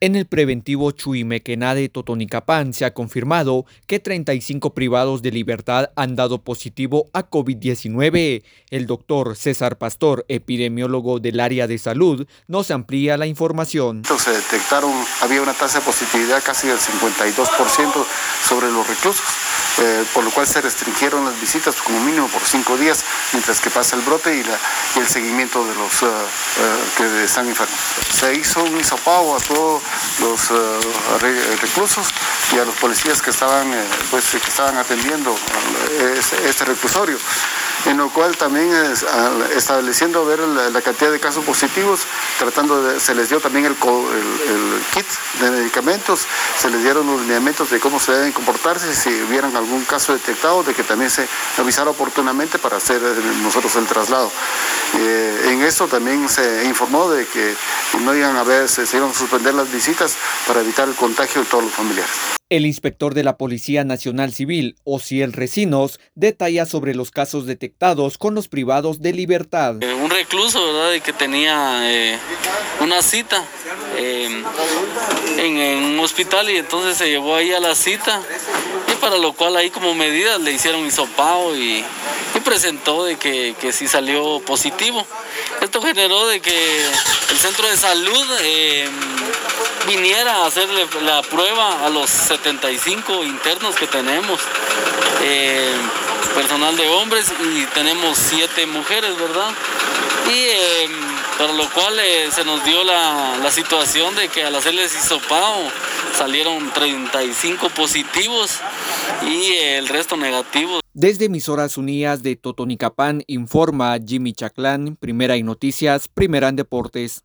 En el preventivo Chuimequená de Totonicapán se ha confirmado que 35 privados de libertad han dado positivo a COVID-19. El doctor César Pastor, epidemiólogo del área de salud, nos amplía la información. Se detectaron, había una tasa de positividad casi del 52% sobre los reclusos. Eh, por lo cual se restringieron las visitas como mínimo por cinco días mientras que pasa el brote y, el seguimiento de los eh, eh, que están enfermos. Se hizo un hisopado a todos los reclusos y a los policías que estaban, pues, que estaban atendiendo este, este reclusorio en lo cual también estableciendo ver la, cantidad de casos positivos, tratando se les dio también el, kit de medicamentos, se les dieron los lineamientos de cómo se deben comportarse si hubieran algún caso detectado, de que también se avisara oportunamente para hacer nosotros el traslado. Eh, en eso también se informó de que no iban a ver, se iban a suspender las visitas para evitar el contagio de todos los familiares. El inspector de la Policía Nacional Civil, Ociel Recinos, detalla sobre los casos detectados con los privados de libertad. Eh, un recluso, ¿verdad?, de que tenía eh, una cita em, en, un hospital y entonces se llevó ahí a la cita para lo cual ahí como medida le hicieron hisopado y, presentó de que, que sí salió positivo. Esto generó de que el centro de salud em, viniera a hacerle la prueba a los 75 internos que tenemos, eh, personal de hombres y tenemos 7 mujeres, ¿verdad? Y eh, para lo cual eh, se nos dio la, la, situación de que al hacerles hisopado salieron 35 positivos y el resto negativos. Desde emisoras unidas de Totonicapán informa Jimmy Chaclán, Primera en Noticias, Primera en Deportes.